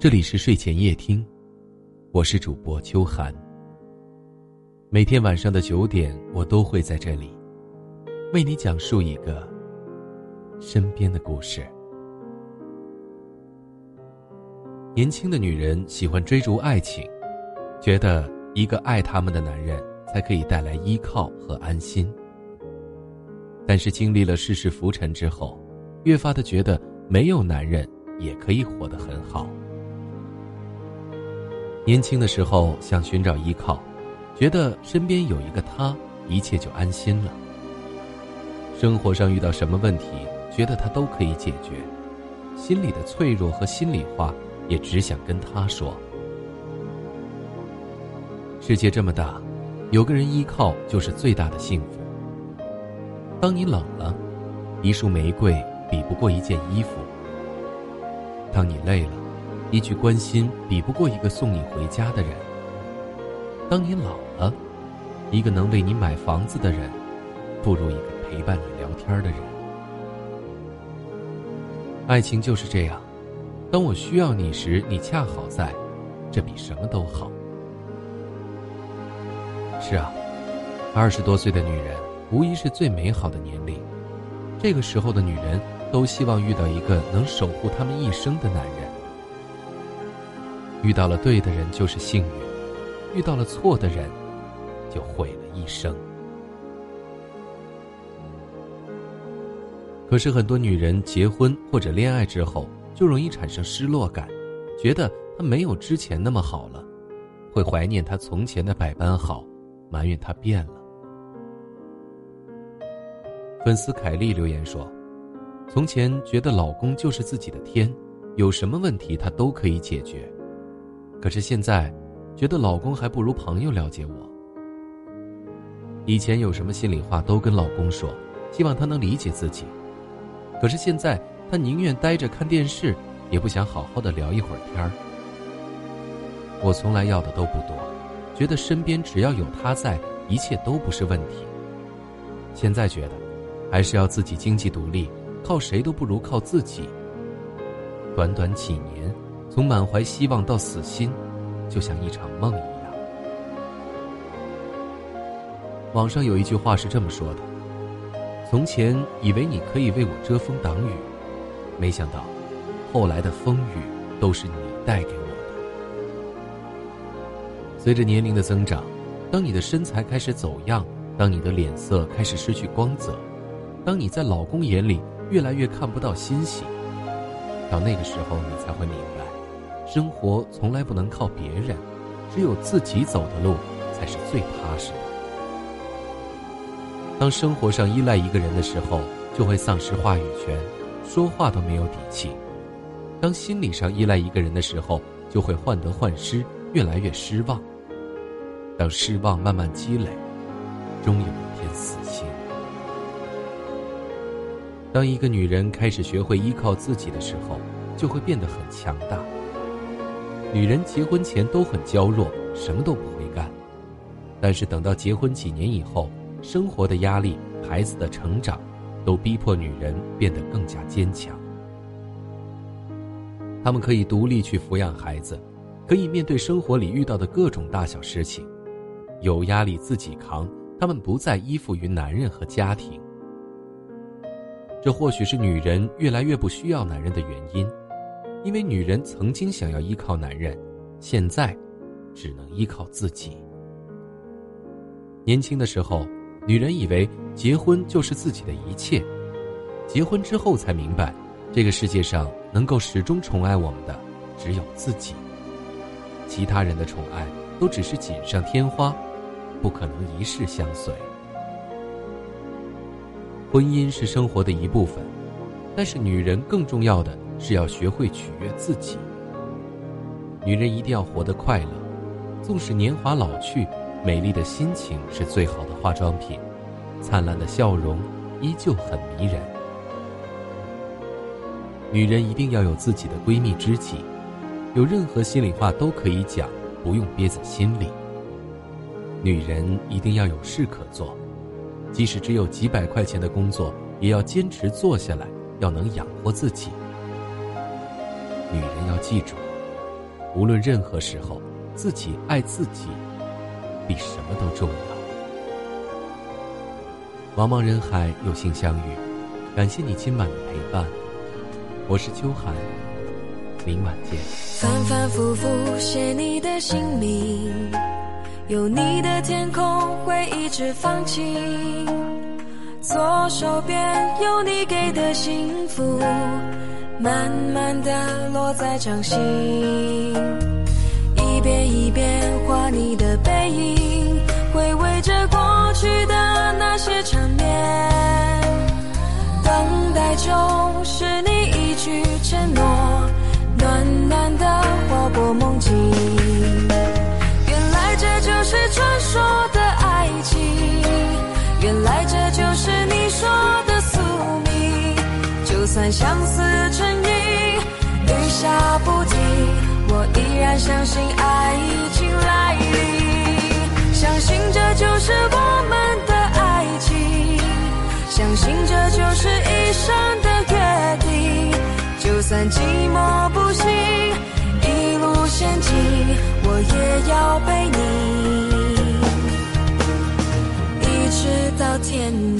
这里是睡前夜听，我是主播秋寒。每天晚上的九点，我都会在这里，为你讲述一个身边的故事。年轻的女人喜欢追逐爱情，觉得一个爱他们的男人才可以带来依靠和安心。但是经历了世事浮沉之后，越发的觉得没有男人也可以活得很好。年轻的时候想寻找依靠，觉得身边有一个他，一切就安心了。生活上遇到什么问题，觉得他都可以解决，心里的脆弱和心里话也只想跟他说。世界这么大，有个人依靠就是最大的幸福。当你冷了，一束玫瑰比不过一件衣服；当你累了。一句关心比不过一个送你回家的人。当你老了，一个能为你买房子的人，不如一个陪伴你聊天的人。爱情就是这样，当我需要你时，你恰好在，这比什么都好。是啊，二十多岁的女人无疑是最美好的年龄，这个时候的女人都希望遇到一个能守护她们一生的男人。遇到了对的人就是幸运，遇到了错的人，就毁了一生。可是很多女人结婚或者恋爱之后，就容易产生失落感，觉得他没有之前那么好了，会怀念他从前的百般好，埋怨他变了。粉丝凯莉留言说：“从前觉得老公就是自己的天，有什么问题他都可以解决。”可是现在，觉得老公还不如朋友了解我。以前有什么心里话都跟老公说，希望他能理解自己。可是现在，他宁愿待着看电视，也不想好好的聊一会儿天儿。我从来要的都不多，觉得身边只要有他在，一切都不是问题。现在觉得，还是要自己经济独立，靠谁都不如靠自己。短短几年。从满怀希望到死心，就像一场梦一样。网上有一句话是这么说的：“从前以为你可以为我遮风挡雨，没想到，后来的风雨都是你带给我的。”随着年龄的增长，当你的身材开始走样，当你的脸色开始失去光泽，当你在老公眼里越来越看不到欣喜，到那个时候，你才会明白。生活从来不能靠别人，只有自己走的路才是最踏实的。当生活上依赖一个人的时候，就会丧失话语权，说话都没有底气；当心理上依赖一个人的时候，就会患得患失，越来越失望。当失望慢慢积累，终有一天死心。当一个女人开始学会依靠自己的时候，就会变得很强大。女人结婚前都很娇弱，什么都不会干，但是等到结婚几年以后，生活的压力、孩子的成长，都逼迫女人变得更加坚强。她们可以独立去抚养孩子，可以面对生活里遇到的各种大小事情，有压力自己扛。她们不再依附于男人和家庭，这或许是女人越来越不需要男人的原因。因为女人曾经想要依靠男人，现在只能依靠自己。年轻的时候，女人以为结婚就是自己的一切，结婚之后才明白，这个世界上能够始终宠爱我们的只有自己，其他人的宠爱都只是锦上添花，不可能一世相随。婚姻是生活的一部分，但是女人更重要的。是要学会取悦自己。女人一定要活得快乐，纵使年华老去，美丽的心情是最好的化妆品，灿烂的笑容依旧很迷人。女人一定要有自己的闺蜜知己，有任何心里话都可以讲，不用憋在心里。女人一定要有事可做，即使只有几百块钱的工作，也要坚持做下来，要能养活自己。女人要记住，无论任何时候，自己爱自己，比什么都重要。茫茫人海，有幸相遇，感谢你今晚的陪伴。我是秋寒，明晚见。反反复复写你的姓名，有你的天空会一直放晴。左手边有你给的幸福，慢慢的落在掌心。一遍一遍画你的背影，回味着过去的那些缠绵。等待就相思成瘾，雨下不停，我依然相信爱情来临，相信这就是我们的爱情，相信这就是一生的约定。就算寂寞不行，一路险境，我也要陪你，一直到天明。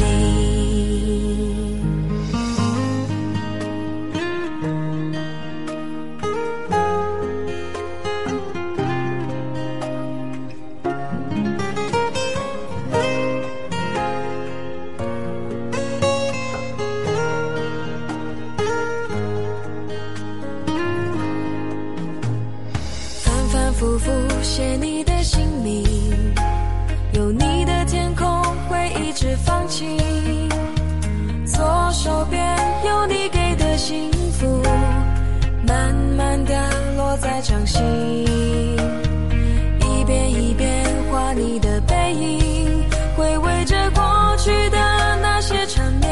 影，回味着过去的那些缠绵。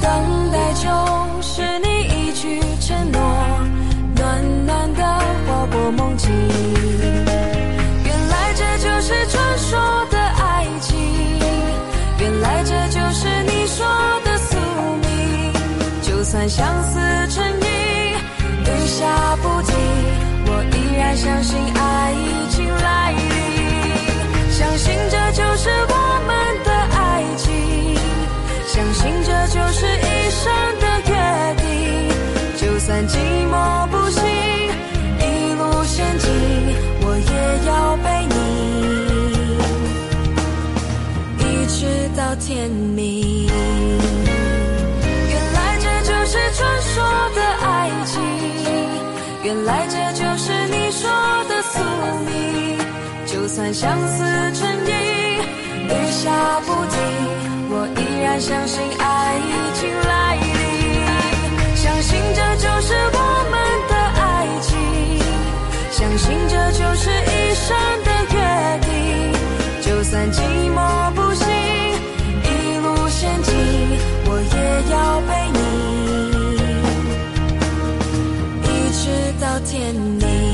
等待就是你一句承诺，暖暖的划过梦境。原来这就是传说的爱情，原来这就是你说的宿命。就算相思成瘾，雨下不停，我依然相信爱就是一生的约定，就算寂寞不行，一路险境，我也要陪你，一直到天明。原来这就是传说的爱情，原来这就是你说的宿命。就算相思成瘾，雨下不停，我依然相信爱已经来临，相信这就是我们的爱情，相信这就是一生的约定。就算寂寞不行，一路险境，我也要陪你，一直到天明。